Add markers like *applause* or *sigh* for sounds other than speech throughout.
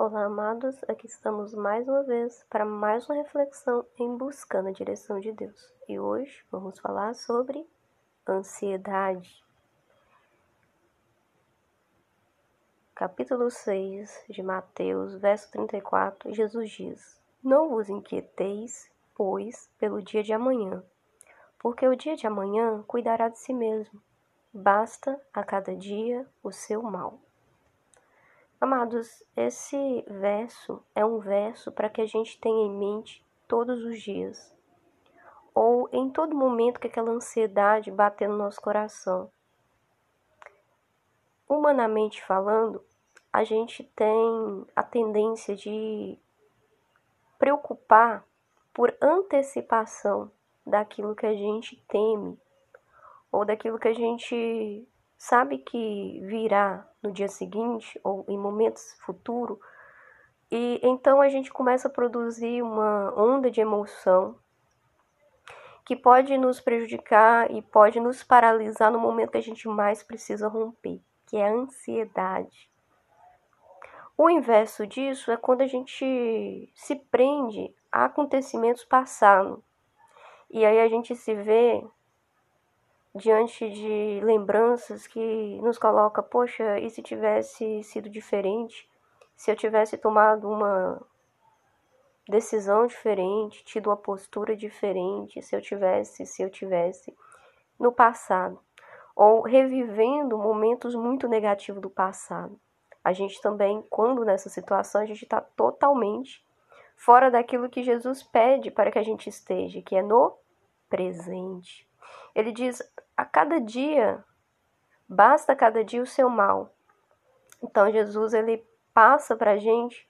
Olá, amados. Aqui estamos mais uma vez para mais uma reflexão em buscando a direção de Deus. E hoje vamos falar sobre ansiedade. Capítulo 6 de Mateus, verso 34, Jesus diz: Não vos inquieteis, pois, pelo dia de amanhã, porque o dia de amanhã cuidará de si mesmo. Basta a cada dia o seu mal. Amados, esse verso é um verso para que a gente tenha em mente todos os dias, ou em todo momento que aquela ansiedade bater no nosso coração. Humanamente falando, a gente tem a tendência de preocupar por antecipação daquilo que a gente teme ou daquilo que a gente sabe que virá no dia seguinte ou em momentos futuros, e então a gente começa a produzir uma onda de emoção que pode nos prejudicar e pode nos paralisar no momento que a gente mais precisa romper, que é a ansiedade. O inverso disso é quando a gente se prende a acontecimentos passados. E aí a gente se vê diante de lembranças que nos coloca, poxa, e se tivesse sido diferente? Se eu tivesse tomado uma decisão diferente, tido uma postura diferente, se eu tivesse, se eu tivesse no passado, ou revivendo momentos muito negativos do passado. A gente também, quando nessa situação, a gente está totalmente fora daquilo que Jesus pede para que a gente esteja, que é no presente. Ele diz: a cada dia, basta cada dia o seu mal. Então Jesus ele passa para a gente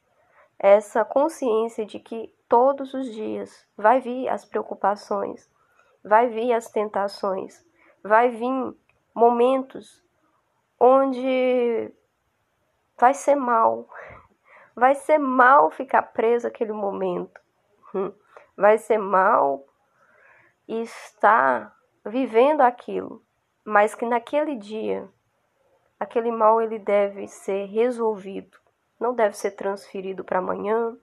essa consciência de que todos os dias vai vir as preocupações, vai vir as tentações, vai vir momentos onde vai ser mal, vai ser mal ficar preso aquele momento, hum. vai ser mal estar vivendo aquilo, mas que naquele dia aquele mal ele deve ser resolvido, não deve ser transferido para amanhã,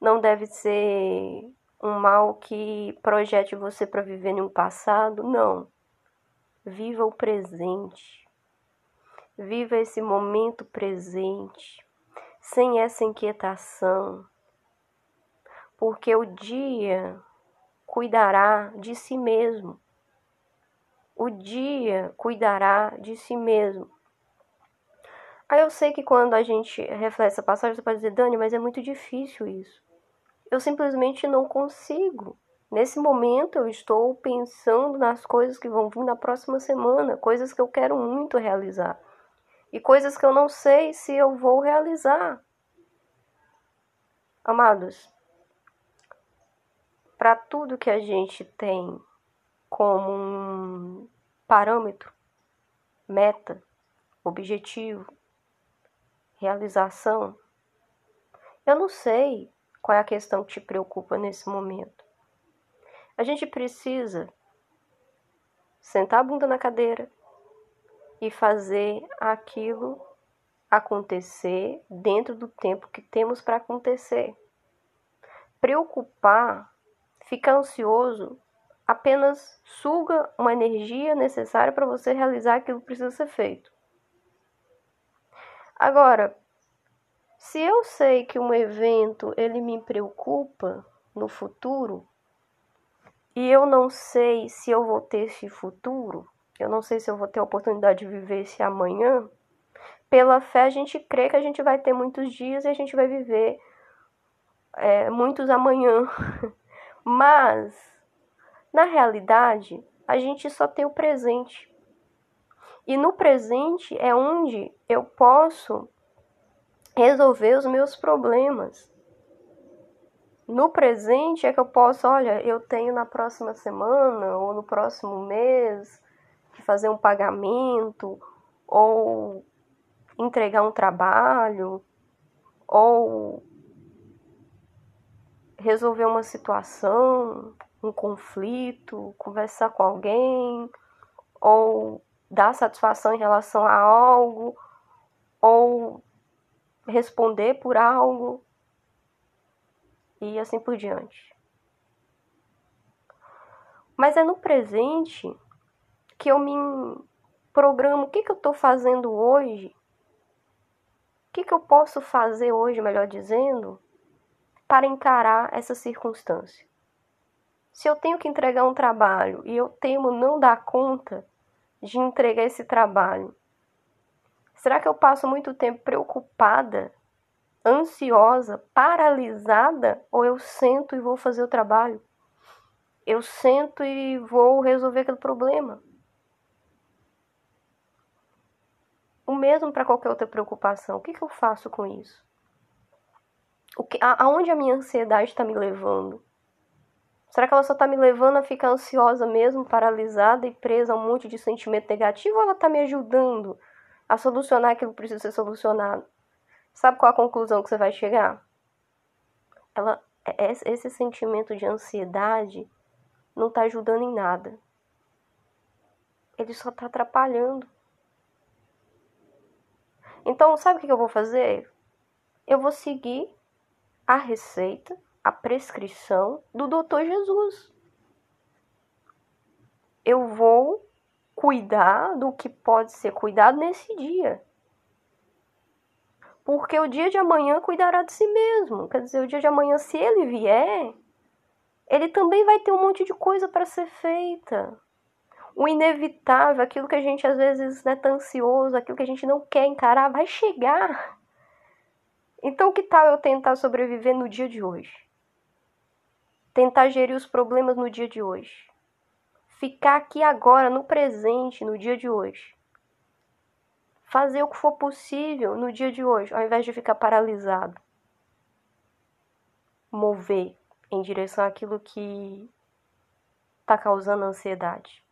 não deve ser um mal que projete você para viver em um passado, não. Viva o presente. Viva esse momento presente, sem essa inquietação, porque o dia cuidará de si mesmo o dia cuidará de si mesmo. Aí eu sei que quando a gente reflete essa passagem, você pode dizer, Dani, mas é muito difícil isso. Eu simplesmente não consigo. Nesse momento eu estou pensando nas coisas que vão vir na próxima semana, coisas que eu quero muito realizar. E coisas que eu não sei se eu vou realizar. Amados, para tudo que a gente tem como um parâmetro, meta, objetivo, realização. Eu não sei qual é a questão que te preocupa nesse momento. A gente precisa sentar a bunda na cadeira e fazer aquilo acontecer dentro do tempo que temos para acontecer. Preocupar, ficar ansioso apenas suga uma energia necessária para você realizar aquilo que precisa ser feito. Agora, se eu sei que um evento ele me preocupa no futuro e eu não sei se eu vou ter esse futuro, eu não sei se eu vou ter a oportunidade de viver esse amanhã, pela fé a gente crê que a gente vai ter muitos dias e a gente vai viver é, muitos amanhã. *laughs* Mas na realidade, a gente só tem o presente. E no presente é onde eu posso resolver os meus problemas. No presente é que eu posso, olha, eu tenho na próxima semana ou no próximo mês que fazer um pagamento ou entregar um trabalho ou resolver uma situação um conflito, conversar com alguém, ou dar satisfação em relação a algo, ou responder por algo e assim por diante. Mas é no presente que eu me programo o que, que eu estou fazendo hoje, o que, que eu posso fazer hoje, melhor dizendo, para encarar essa circunstância. Se eu tenho que entregar um trabalho e eu temo não dar conta de entregar esse trabalho, será que eu passo muito tempo preocupada, ansiosa, paralisada ou eu sento e vou fazer o trabalho? Eu sento e vou resolver aquele problema. O mesmo para qualquer outra preocupação. O que, que eu faço com isso? O que, aonde a minha ansiedade está me levando? Será que ela só está me levando a ficar ansiosa mesmo, paralisada e presa a um monte de sentimento negativo ou ela está me ajudando a solucionar aquilo que precisa ser solucionado? Sabe qual a conclusão que você vai chegar? Ela, é, é, esse sentimento de ansiedade não está ajudando em nada. Ele só está atrapalhando. Então, sabe o que eu vou fazer? Eu vou seguir a receita, a prescrição do doutor Jesus. Eu vou cuidar do que pode ser cuidado nesse dia. Porque o dia de amanhã cuidará de si mesmo. Quer dizer, o dia de amanhã, se ele vier, ele também vai ter um monte de coisa para ser feita o inevitável, aquilo que a gente às vezes né, tá ansioso, aquilo que a gente não quer encarar, vai chegar. Então, que tal eu tentar sobreviver no dia de hoje? Tentar gerir os problemas no dia de hoje. Ficar aqui agora, no presente, no dia de hoje. Fazer o que for possível no dia de hoje, ao invés de ficar paralisado. Mover em direção àquilo que está causando ansiedade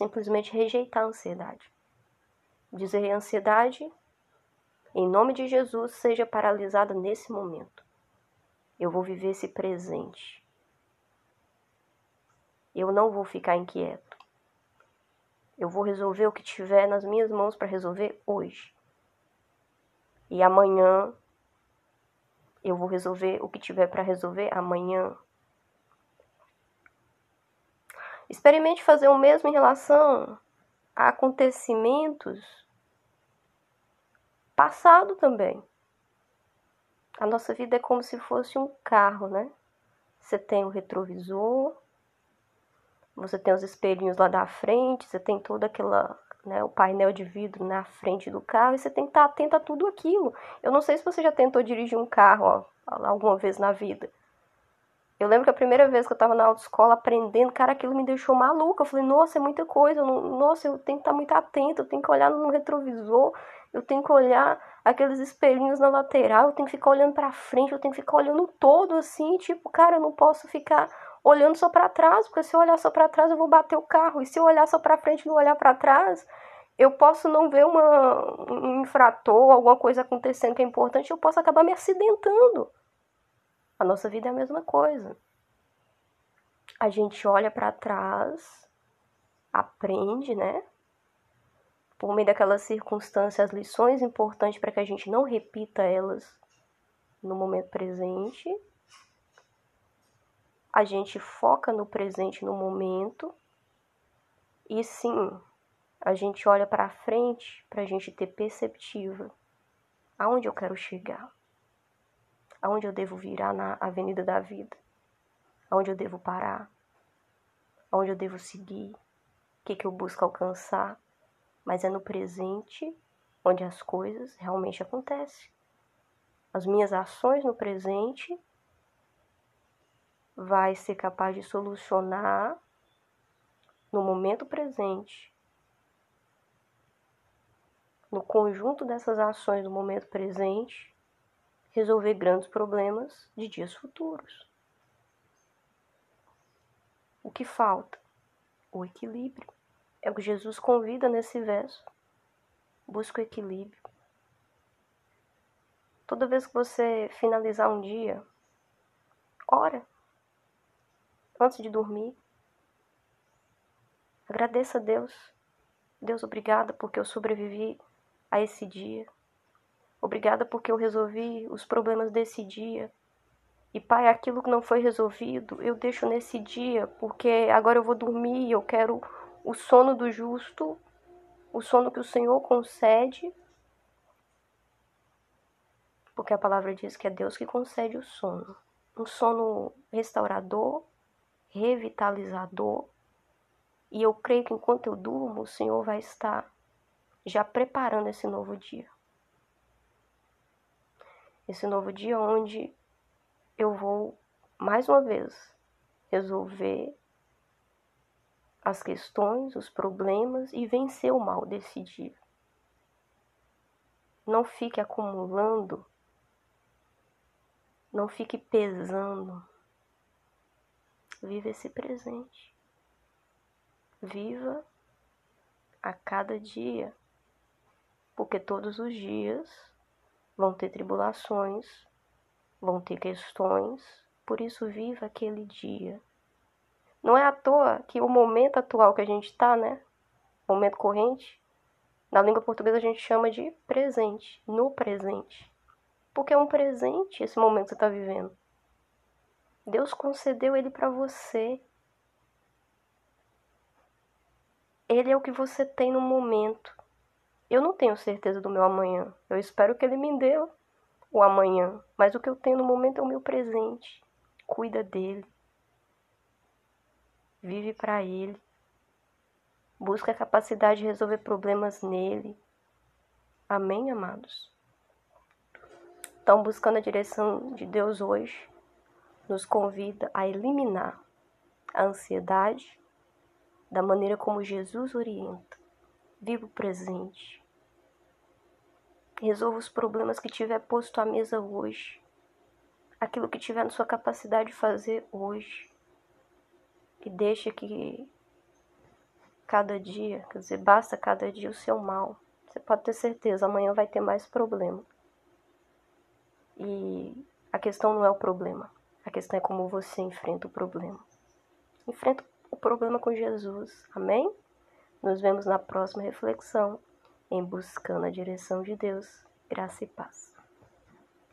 simplesmente rejeitar a ansiedade. Dizer ansiedade, em nome de Jesus, seja paralisada nesse momento. Eu vou viver esse presente. Eu não vou ficar inquieto. Eu vou resolver o que tiver nas minhas mãos para resolver hoje. E amanhã eu vou resolver o que tiver para resolver amanhã. Experimente fazer o mesmo em relação a acontecimentos passado também. A nossa vida é como se fosse um carro, né? Você tem o retrovisor, você tem os espelhinhos lá da frente, você tem toda aquela, né, o painel de vidro na frente do carro e você tem que estar atento a tudo aquilo. Eu não sei se você já tentou dirigir um carro ó, alguma vez na vida. Eu lembro que a primeira vez que eu tava na autoescola aprendendo, cara, aquilo me deixou maluca. Eu falei, nossa, é muita coisa. Não, nossa, eu tenho que estar muito atento, eu tenho que olhar no retrovisor, eu tenho que olhar aqueles espelhinhos na lateral, eu tenho que ficar olhando para frente, eu tenho que ficar olhando todo assim, tipo, cara, eu não posso ficar olhando só para trás, porque se eu olhar só para trás eu vou bater o carro. E se eu olhar só para frente e não olhar para trás, eu posso não ver uma, um infrator, alguma coisa acontecendo que é importante, eu posso acabar me acidentando. A nossa vida é a mesma coisa. A gente olha para trás, aprende, né? Por meio daquelas circunstâncias, lições importantes para que a gente não repita elas no momento presente. A gente foca no presente, no momento. E sim, a gente olha para frente para a gente ter perceptiva aonde eu quero chegar aonde eu devo virar na avenida da vida, aonde eu devo parar, aonde eu devo seguir, o que, que eu busco alcançar, mas é no presente onde as coisas realmente acontecem. As minhas ações no presente vai ser capaz de solucionar no momento presente. No conjunto dessas ações do momento presente, resolver grandes problemas de dias futuros. O que falta? O equilíbrio. É o que Jesus convida nesse verso. Busca o equilíbrio. Toda vez que você finalizar um dia, ora. Antes de dormir. Agradeça a Deus. Deus, obrigada porque eu sobrevivi a esse dia. Obrigada porque eu resolvi os problemas desse dia. E Pai, aquilo que não foi resolvido, eu deixo nesse dia, porque agora eu vou dormir, eu quero o sono do justo, o sono que o Senhor concede. Porque a palavra diz que é Deus que concede o sono. Um sono restaurador, revitalizador. E eu creio que enquanto eu durmo, o Senhor vai estar já preparando esse novo dia. Esse novo dia onde eu vou mais uma vez resolver as questões, os problemas e vencer o mal desse dia. Não fique acumulando, não fique pesando. Viva esse presente. Viva a cada dia, porque todos os dias vão ter tribulações, vão ter questões, por isso viva aquele dia. Não é à toa que o momento atual que a gente está, né? Momento corrente, na língua portuguesa a gente chama de presente, no presente. Porque é um presente esse momento que você está vivendo. Deus concedeu ele para você. Ele é o que você tem no momento. Eu não tenho certeza do meu amanhã. Eu espero que ele me dê o amanhã. Mas o que eu tenho no momento é o meu presente. Cuida dele. Vive para ele. Busca a capacidade de resolver problemas nele. Amém, amados? Então, buscando a direção de Deus hoje, nos convida a eliminar a ansiedade da maneira como Jesus orienta. Viva o presente. Resolva os problemas que tiver posto à mesa hoje. Aquilo que tiver na sua capacidade de fazer hoje. E deixe que cada dia, quer dizer, basta cada dia o seu mal. Você pode ter certeza, amanhã vai ter mais problema. E a questão não é o problema. A questão é como você enfrenta o problema. Enfrenta o problema com Jesus. Amém? Nos vemos na próxima reflexão em buscando a direção de Deus, graça e paz.